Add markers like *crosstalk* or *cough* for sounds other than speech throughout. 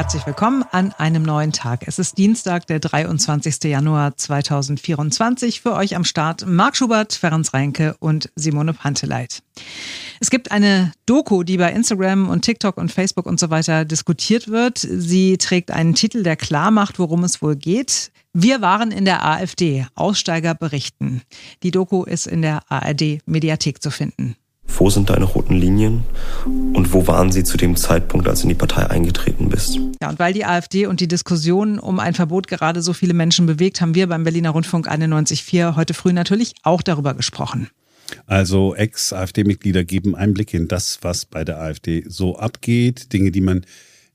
Herzlich willkommen an einem neuen Tag. Es ist Dienstag, der 23. Januar 2024. Für euch am Start Marc Schubert, Ferenc Reinke und Simone Panteleit. Es gibt eine Doku, die bei Instagram und TikTok und Facebook und so weiter diskutiert wird. Sie trägt einen Titel, der klar macht, worum es wohl geht. Wir waren in der AfD. Aussteiger berichten. Die Doku ist in der ARD Mediathek zu finden. Wo sind deine roten Linien und wo waren sie zu dem Zeitpunkt, als du in die Partei eingetreten bist? Ja, und weil die AfD und die Diskussion um ein Verbot gerade so viele Menschen bewegt, haben wir beim Berliner Rundfunk 91.4 heute früh natürlich auch darüber gesprochen. Also Ex-AfD-Mitglieder geben Einblick in das, was bei der AfD so abgeht, Dinge, die man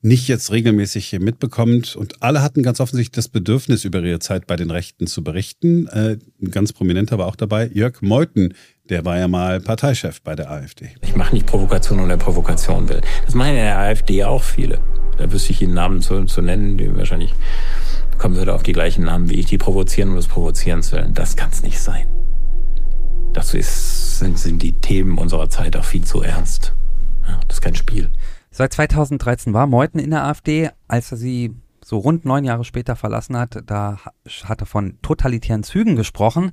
nicht jetzt regelmäßig mitbekommt. Und alle hatten ganz offensichtlich das Bedürfnis, über ihre Zeit bei den Rechten zu berichten. Äh, ein ganz prominenter war auch dabei Jörg Meuthen, der war ja mal Parteichef bei der AfD. Ich mache nicht Provokation um der Provokation will. Das machen ja in der AfD auch viele. Da wüsste ich Ihnen Namen zu, zu nennen, die wahrscheinlich kommen würde auf die gleichen Namen wie ich, die provozieren um des Provozierens willen. Das kann es nicht sein. Dazu ist, sind, sind die Themen unserer Zeit auch viel zu ernst. Ja, das ist kein Spiel. Seit 2013 war Meuthen in der AfD. Als er sie so rund neun Jahre später verlassen hat, da hat er von totalitären Zügen gesprochen.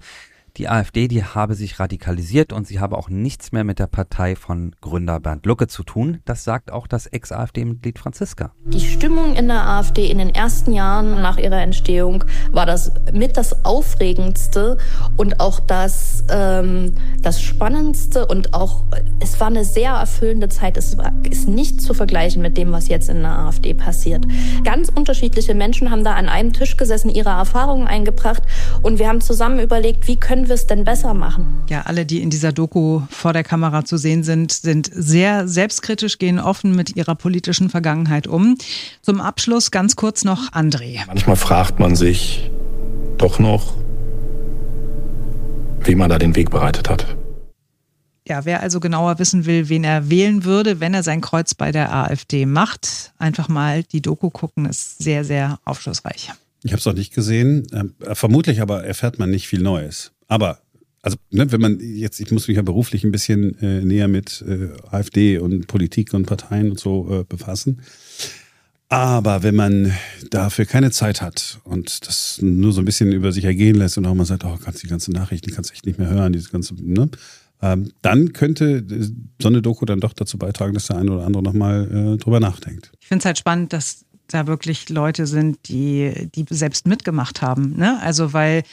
Die AfD, die habe sich radikalisiert und sie habe auch nichts mehr mit der Partei von Gründer Bernd Lucke zu tun. Das sagt auch das Ex-AfD-Mitglied Franziska. Die Stimmung in der AfD in den ersten Jahren nach ihrer Entstehung war das mit das Aufregendste und auch das, ähm, das Spannendste und auch, es war eine sehr erfüllende Zeit. Es war, ist nicht zu vergleichen mit dem, was jetzt in der AfD passiert. Ganz unterschiedliche Menschen haben da an einem Tisch gesessen, ihre Erfahrungen eingebracht und wir haben zusammen überlegt, wie können können wir es denn besser machen? Ja, alle, die in dieser Doku vor der Kamera zu sehen sind, sind sehr selbstkritisch, gehen offen mit ihrer politischen Vergangenheit um. Zum Abschluss ganz kurz noch André. Manchmal fragt man sich doch noch, wie man da den Weg bereitet hat. Ja, wer also genauer wissen will, wen er wählen würde, wenn er sein Kreuz bei der AfD macht, einfach mal die Doku gucken, ist sehr, sehr aufschlussreich. Ich habe es noch nicht gesehen. Äh, vermutlich aber erfährt man nicht viel Neues. Aber also ne, wenn man jetzt, ich muss mich ja beruflich ein bisschen äh, näher mit äh, AfD und Politik und Parteien und so äh, befassen. Aber wenn man dafür keine Zeit hat und das nur so ein bisschen über sich ergehen lässt und auch mal sagt, oh, kannst die ganze Nachrichten, kannst du echt nicht mehr hören, diese ganze, ne? Ähm, dann könnte äh, so eine Doku dann doch dazu beitragen, dass der eine oder andere nochmal äh, drüber nachdenkt. Ich finde es halt spannend, dass da wirklich Leute sind, die, die selbst mitgemacht haben. Ne? Also weil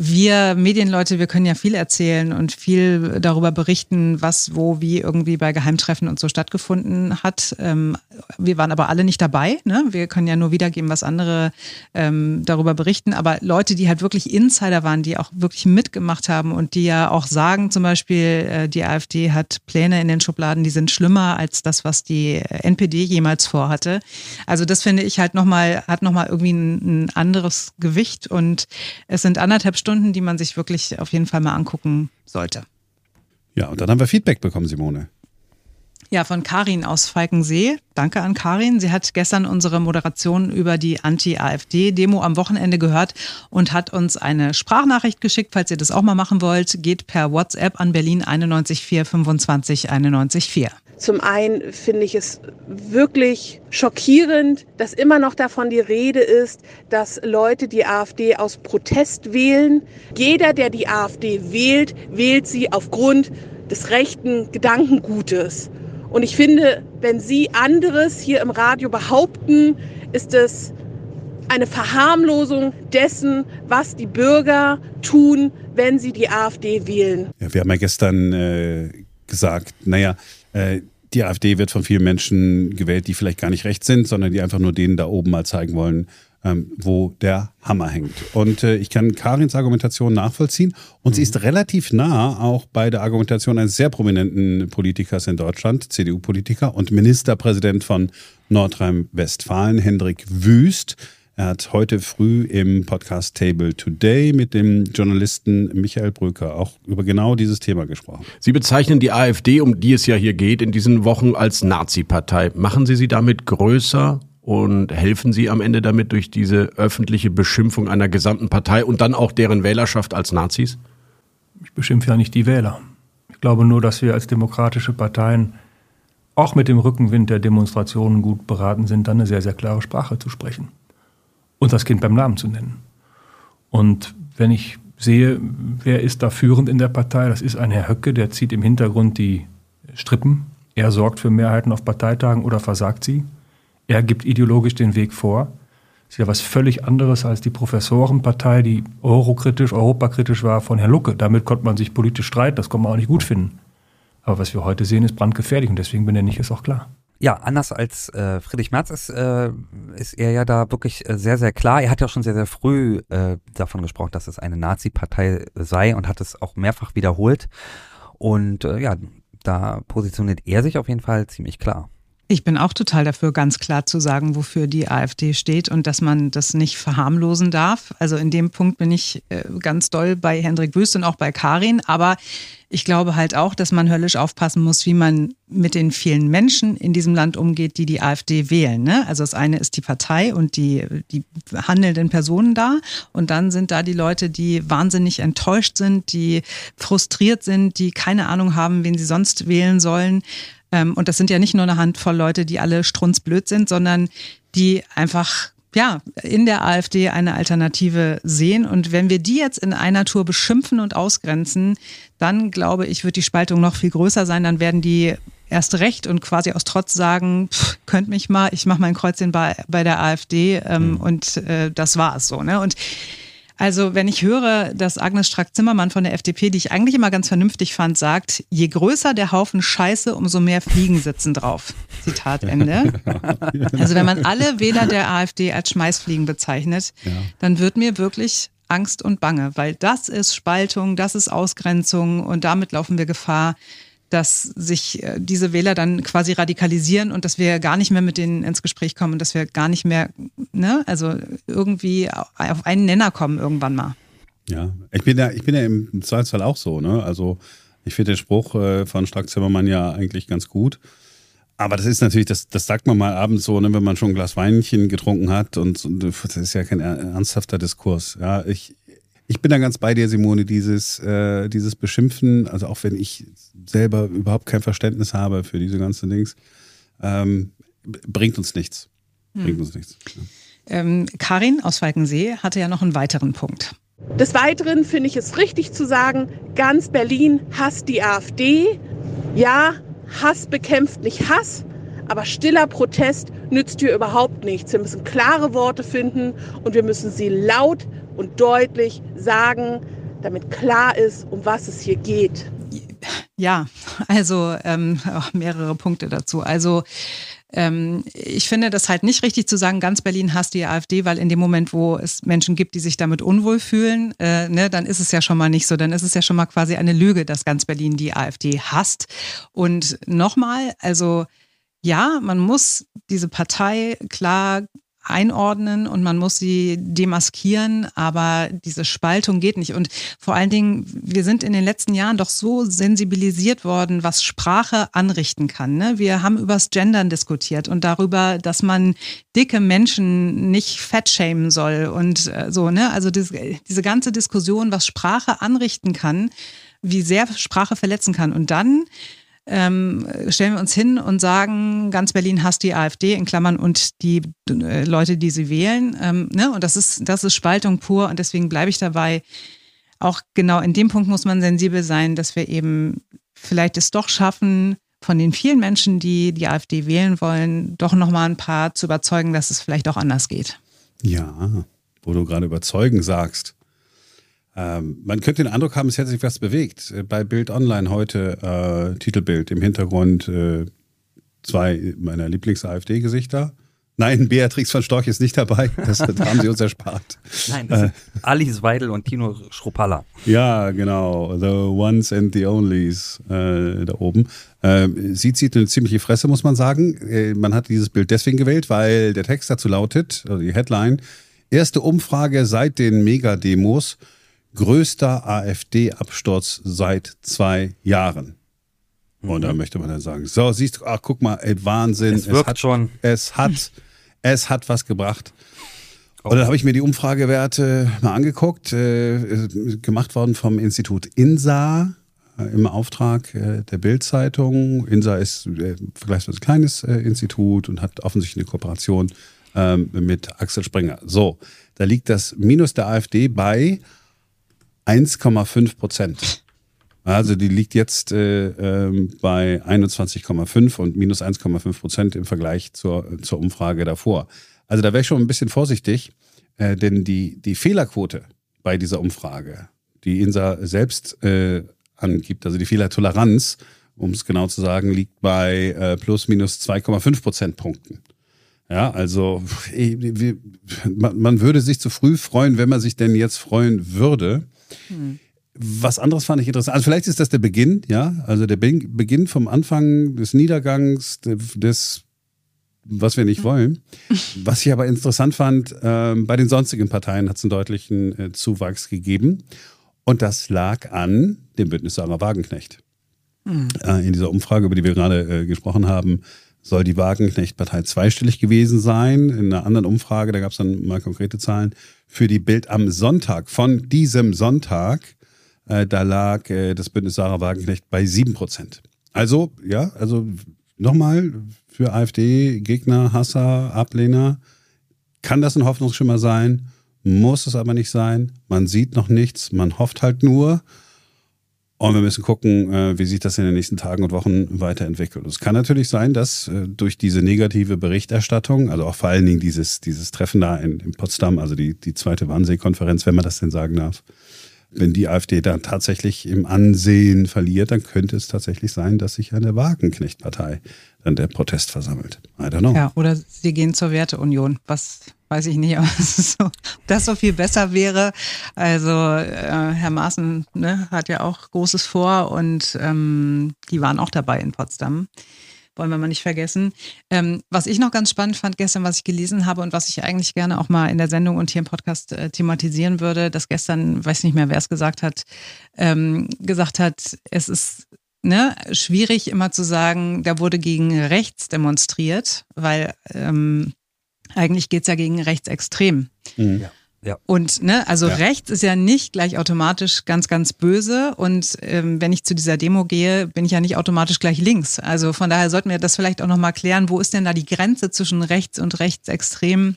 wir Medienleute, wir können ja viel erzählen und viel darüber berichten, was, wo, wie irgendwie bei Geheimtreffen und so stattgefunden hat. Ähm, wir waren aber alle nicht dabei. Ne? Wir können ja nur wiedergeben, was andere ähm, darüber berichten. Aber Leute, die halt wirklich Insider waren, die auch wirklich mitgemacht haben und die ja auch sagen, zum Beispiel, äh, die AfD hat Pläne in den Schubladen, die sind schlimmer als das, was die NPD jemals vorhatte. Also das finde ich halt nochmal, hat nochmal irgendwie ein, ein anderes Gewicht und es sind anderthalb Stunden, die man sich wirklich auf jeden Fall mal angucken sollte. Ja, und dann haben wir Feedback bekommen, Simone. Ja, von Karin aus Falkensee. Danke an Karin. Sie hat gestern unsere Moderation über die Anti-AfD-Demo am Wochenende gehört und hat uns eine Sprachnachricht geschickt. Falls ihr das auch mal machen wollt, geht per WhatsApp an Berlin 914 25 914. Zum einen finde ich es wirklich schockierend, dass immer noch davon die Rede ist, dass Leute die AfD aus Protest wählen. Jeder, der die AfD wählt, wählt sie aufgrund des rechten Gedankengutes. Und ich finde, wenn Sie anderes hier im Radio behaupten, ist es eine Verharmlosung dessen, was die Bürger tun, wenn sie die AfD wählen. Ja, wir haben ja gestern äh, gesagt, naja, äh, die AfD wird von vielen Menschen gewählt, die vielleicht gar nicht recht sind, sondern die einfach nur denen da oben mal zeigen wollen, ähm, wo der Hammer hängt. Und äh, ich kann Karins Argumentation nachvollziehen. Und mhm. sie ist relativ nah auch bei der Argumentation eines sehr prominenten Politikers in Deutschland, CDU-Politiker und Ministerpräsident von Nordrhein-Westfalen, Hendrik Wüst. Er hat heute früh im Podcast Table Today mit dem Journalisten Michael Brücker auch über genau dieses Thema gesprochen. Sie bezeichnen die AfD, um die es ja hier geht, in diesen Wochen als Nazi-Partei. Machen Sie sie damit größer und helfen Sie am Ende damit durch diese öffentliche Beschimpfung einer gesamten Partei und dann auch deren Wählerschaft als Nazis? Ich beschimpfe ja nicht die Wähler. Ich glaube nur, dass wir als demokratische Parteien auch mit dem Rückenwind der Demonstrationen gut beraten sind, dann eine sehr, sehr klare Sprache zu sprechen und das Kind beim Namen zu nennen. Und wenn ich sehe, wer ist da führend in der Partei, das ist ein Herr Höcke, der zieht im Hintergrund die Strippen. Er sorgt für Mehrheiten auf Parteitagen oder versagt sie. Er gibt ideologisch den Weg vor. Das ist ja was völlig anderes als die Professorenpartei, die eurokritisch, europakritisch war von Herrn Lucke. Damit konnte man sich politisch streiten, das konnte man auch nicht gut finden. Aber was wir heute sehen, ist brandgefährlich und deswegen benenne ich es auch klar. Ja, anders als äh, Friedrich Merz ist, äh, ist er ja da wirklich äh, sehr, sehr klar. Er hat ja schon sehr, sehr früh äh, davon gesprochen, dass es eine Nazi-Partei sei und hat es auch mehrfach wiederholt. Und äh, ja, da positioniert er sich auf jeden Fall ziemlich klar. Ich bin auch total dafür, ganz klar zu sagen, wofür die AfD steht und dass man das nicht verharmlosen darf. Also in dem Punkt bin ich äh, ganz doll bei Hendrik Wüst und auch bei Karin. Aber ich glaube halt auch, dass man höllisch aufpassen muss, wie man mit den vielen Menschen in diesem Land umgeht, die die AfD wählen. Ne? Also das eine ist die Partei und die, die handelnden Personen da. Und dann sind da die Leute, die wahnsinnig enttäuscht sind, die frustriert sind, die keine Ahnung haben, wen sie sonst wählen sollen. Ähm, und das sind ja nicht nur eine Handvoll Leute, die alle strunzblöd sind, sondern die einfach ja, in der AfD eine Alternative sehen. Und wenn wir die jetzt in einer Tour beschimpfen und ausgrenzen, dann glaube ich, wird die Spaltung noch viel größer sein. Dann werden die erst recht und quasi aus Trotz sagen, pff, könnt mich mal, ich mache mein Kreuzchen bei, bei der AfD ähm, mhm. und äh, das war's so. Ne? Und also wenn ich höre, dass Agnes Strack-Zimmermann von der FDP, die ich eigentlich immer ganz vernünftig fand, sagt, je größer der Haufen Scheiße, umso mehr Fliegen sitzen drauf. Zitat Ende. *laughs* Also wenn man alle Wähler der AfD als Schmeißfliegen bezeichnet, ja. dann wird mir wirklich Angst und Bange, weil das ist Spaltung, das ist Ausgrenzung und damit laufen wir Gefahr, dass sich äh, diese Wähler dann quasi radikalisieren und dass wir gar nicht mehr mit denen ins Gespräch kommen und dass wir gar nicht mehr, ne, also irgendwie auf einen Nenner kommen irgendwann mal. Ja, ich bin ja, ich bin ja im Zweifelsfall auch so, ne? Also ich finde den Spruch äh, von Stark Zimmermann ja eigentlich ganz gut. Aber das ist natürlich, das, das sagt man mal abends so, ne, wenn man schon ein Glas Weinchen getrunken hat und, und das ist ja kein ernsthafter Diskurs. Ja, ich, ich bin da ganz bei dir, Simone, dieses, äh, dieses Beschimpfen, also auch wenn ich selber überhaupt kein Verständnis habe für diese ganzen Dings, ähm, bringt uns nichts. Hm. Bringt uns nichts. Ja. Ähm, Karin aus Falkensee hatte ja noch einen weiteren Punkt. Des Weiteren finde ich es richtig zu sagen, ganz Berlin hasst die AfD. Ja, Hass bekämpft nicht Hass, aber stiller Protest nützt hier überhaupt nichts. Wir müssen klare Worte finden und wir müssen sie laut und deutlich sagen, damit klar ist, um was es hier geht. Ja, also ähm, mehrere Punkte dazu. Also ähm, ich finde das halt nicht richtig zu sagen, ganz Berlin hasst die AfD, weil in dem Moment, wo es Menschen gibt, die sich damit unwohl fühlen, äh, ne, dann ist es ja schon mal nicht so. Dann ist es ja schon mal quasi eine Lüge, dass ganz Berlin die AfD hasst. Und nochmal, also ja, man muss diese Partei klar einordnen und man muss sie demaskieren, aber diese Spaltung geht nicht. Und vor allen Dingen, wir sind in den letzten Jahren doch so sensibilisiert worden, was Sprache anrichten kann. Ne? Wir haben übers Gendern diskutiert und darüber, dass man dicke Menschen nicht fettschämen soll und äh, so. Ne? Also diese, diese ganze Diskussion, was Sprache anrichten kann, wie sehr Sprache verletzen kann. Und dann ähm, stellen wir uns hin und sagen, ganz Berlin hasst die AfD in Klammern und die äh, Leute, die sie wählen. Ähm, ne? Und das ist, das ist Spaltung pur und deswegen bleibe ich dabei. Auch genau in dem Punkt muss man sensibel sein, dass wir eben vielleicht es doch schaffen, von den vielen Menschen, die die AfD wählen wollen, doch nochmal ein paar zu überzeugen, dass es vielleicht auch anders geht. Ja, wo du gerade überzeugen sagst. Ähm, man könnte den Eindruck haben, es hätte sich was bewegt. Äh, bei Bild Online heute äh, Titelbild im Hintergrund äh, zwei meiner Lieblings-AfD-Gesichter. Nein, Beatrix von Storch ist nicht dabei. *laughs* Das, das haben sie uns erspart. Nein, das sind äh, Alice Weidel und Tino Schruppalla. Ja, genau. The ones and the onlys äh, da oben. Äh, sie zieht eine ziemliche Fresse, muss man sagen. Äh, man hat dieses Bild deswegen gewählt, weil der Text dazu lautet, also die Headline, erste Umfrage seit den Megademos größter AfD-Absturz seit zwei Jahren. Und da mhm. möchte man dann sagen, so, siehst du, ach, guck mal, ey, Wahnsinn. Es, wirkt es hat, schon. Es hat, *laughs* es hat was gebracht. Und dann habe ich mir die Umfragewerte mal angeguckt, äh, gemacht worden vom Institut INSA. äh, im Auftrag äh, der Bild-Zeitung. INSA ist äh, vergleichsweise kleines äh, Institut und hat offensichtlich eine Kooperation ähm, mit Axel Springer. So, da liegt das Minus der AfD bei 1,5 Prozent. Also die liegt jetzt äh, ähm, bei 21,5 und minus 1,5 Prozent im Vergleich zur, zur Umfrage davor. Also da wäre ich schon ein bisschen vorsichtig, äh, denn die, die Fehlerquote bei dieser Umfrage, die INSA selbst äh, angibt, also die Fehlertoleranz, um es genau zu sagen, liegt bei äh, plus minus 2,5 Prozentpunkten. Ja, also man würde sich zu früh freuen, wenn man sich denn jetzt freuen würde. Hm. Was anderes fand ich interessant. Also vielleicht ist das der Beginn, ja, also der Beginn vom Anfang des Niedergangs des, was wir nicht wollen. Was ich aber interessant fand, äh, bei den sonstigen Parteien hat es einen deutlichen äh, Zuwachs gegeben. Und das lag an dem Bündnis Sarah Wagenknecht. Mhm. Äh, in dieser Umfrage, über die wir gerade äh, gesprochen haben, soll die Wagenknecht-Partei zweistellig gewesen sein. In einer anderen Umfrage, da gab es dann mal konkrete Zahlen, für die Bild am Sonntag, von diesem Sonntag, äh, da lag äh, das Bündnis Sarah Wagenknecht bei 7 Prozent. Also, ja, also nochmal für AfD-Gegner, Hasser, Ablehner, kann das ein Hoffnungsschimmer sein, muss es aber nicht sein. Man sieht noch nichts, man hofft halt nur. Und wir müssen gucken, äh, wie sich das in den nächsten Tagen und Wochen weiterentwickelt. Es kann natürlich sein, dass äh, durch diese negative Berichterstattung, also auch vor allen Dingen dieses, dieses Treffen da in, in Potsdam, also die, die zweite Wannsee-Konferenz, wenn man das denn sagen darf, wenn die AfD da tatsächlich im Ansehen verliert, dann könnte es tatsächlich sein, dass sich der Wagenknecht-Partei dann der Protest versammelt. I don't know. Ja, oder sie gehen zur Werteunion, was weiß ich nicht, *laughs* ob das so viel besser wäre. Also äh, Herr Maaßen ne, hat ja auch Großes vor und ähm, die waren auch dabei in Potsdam wollen wir mal nicht vergessen. Ähm, was ich noch ganz spannend fand gestern, was ich gelesen habe und was ich eigentlich gerne auch mal in der Sendung und hier im Podcast äh, thematisieren würde, dass gestern, weiß nicht mehr, wer es gesagt hat, ähm, gesagt hat, es ist ne, schwierig immer zu sagen, da wurde gegen rechts demonstriert, weil ähm, eigentlich geht es ja gegen rechtsextrem. Mhm. Ja. Ja. Und ne, also ja. rechts ist ja nicht gleich automatisch ganz, ganz böse. Und ähm, wenn ich zu dieser Demo gehe, bin ich ja nicht automatisch gleich links. Also von daher sollten wir das vielleicht auch nochmal klären, wo ist denn da die Grenze zwischen rechts und rechtsextrem?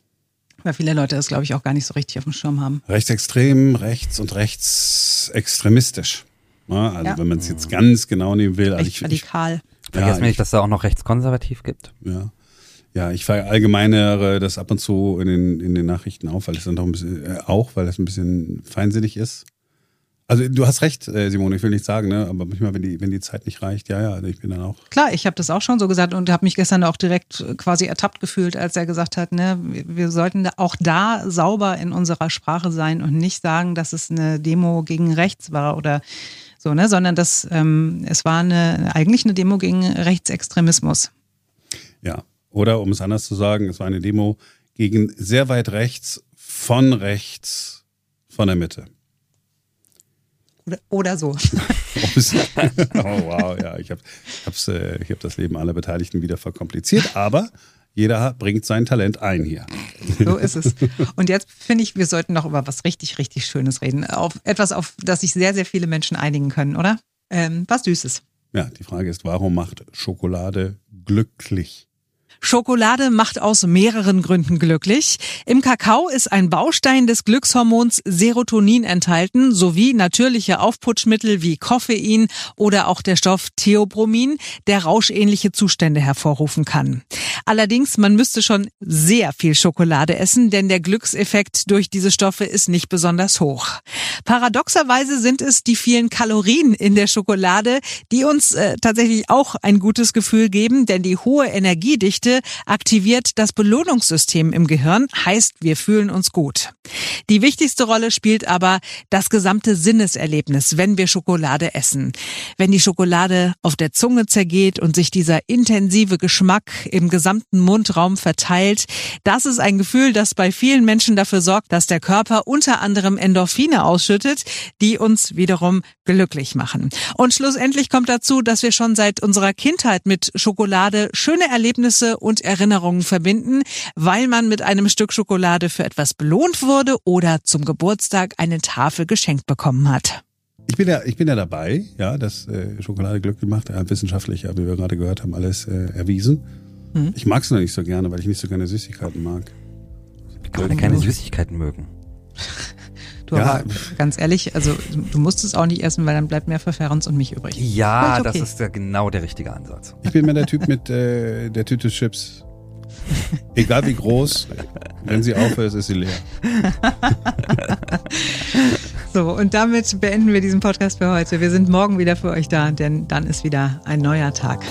Weil viele Leute das, glaube ich, auch gar nicht so richtig auf dem Schirm haben. Rechtsextrem, rechts und rechtsextremistisch. Ja, also ja. wenn man es jetzt ganz genau nehmen will. Also ich, radikal. Vergessen wir nicht, dass es da auch noch rechtskonservativ gibt. Ja. Ja, ich verallgemeinere das ab und zu in den, in den Nachrichten auf, weil es dann doch ein bisschen, äh, auch, weil das ein bisschen feinsinnig ist. Also du hast recht, äh, Simone, ich will nicht sagen, ne? aber manchmal, wenn die, wenn die Zeit nicht reicht, ja, ja, ich bin dann auch. Klar, ich habe das auch schon so gesagt und habe mich gestern auch direkt quasi ertappt gefühlt, als er gesagt hat, ne, wir sollten auch da sauber in unserer Sprache sein und nicht sagen, dass es eine Demo gegen rechts war oder so, ne, sondern dass ähm, es war eine, eigentlich eine Demo gegen Rechtsextremismus. Oder um es anders zu sagen, es war eine Demo gegen sehr weit rechts, von rechts, von der Mitte. Oder, oder so. *laughs* *laughs* oh wow, ja, ich habe äh, hab das Leben aller Beteiligten wieder verkompliziert, aber jeder bringt sein Talent ein hier. So ist es. Und jetzt finde ich, wir sollten noch über was richtig, richtig Schönes reden. Auf etwas, auf das sich sehr, sehr viele Menschen einigen können, oder? Ähm, was Süßes. Ja, die Frage ist, warum macht Schokolade glücklich? Schokolade macht aus mehreren Gründen glücklich. Im Kakao ist ein Baustein des Glückshormons Serotonin enthalten, sowie natürliche Aufputschmittel wie Koffein oder auch der Stoff Theobromin, der rauschähnliche Zustände hervorrufen kann. Allerdings, man müsste schon sehr viel Schokolade essen, denn der Glückseffekt durch diese Stoffe ist nicht besonders hoch. Paradoxerweise sind es die vielen Kalorien in der Schokolade, die uns äh, tatsächlich auch ein gutes Gefühl geben, denn die hohe Energiedichte aktiviert das Belohnungssystem im Gehirn, heißt, wir fühlen uns gut. Die wichtigste Rolle spielt aber das gesamte Sinneserlebnis, wenn wir Schokolade essen. Wenn die Schokolade auf der Zunge zergeht und sich dieser intensive Geschmack im gesamten Mundraum verteilt, das ist ein Gefühl, das bei vielen Menschen dafür sorgt, dass der Körper unter anderem Endorphine ausschüttet, die uns wiederum glücklich machen. Und schlussendlich kommt dazu, dass wir schon seit unserer Kindheit mit Schokolade schöne Erlebnisse und Erinnerungen verbinden, weil man mit einem Stück Schokolade für etwas belohnt wurde oder zum Geburtstag eine Tafel geschenkt bekommen hat. Ich bin ja, ich bin ja dabei, ja, dass äh, Schokolade glücklich macht, äh, wissenschaftlich, wie wir gerade gehört haben, alles äh, erwiesen. Hm. Ich mag es noch nicht so gerne, weil ich nicht so gerne Süßigkeiten mag. Gerade keine Süßigkeiten mögen. *laughs* Du Ja. aber ganz ehrlich, also du musst es auch nicht essen, weil dann bleibt mehr für Ferens und mich übrig. Ja, Völlig das okay. ist ja genau der richtige Ansatz. Ich bin mehr der Typ mit äh, der Tüte Chips. Egal wie groß, wenn sie aufhört, ist sie leer. *laughs* So, und damit beenden wir diesen Podcast für heute. Wir sind morgen wieder für euch da, denn dann ist wieder ein neuer Tag.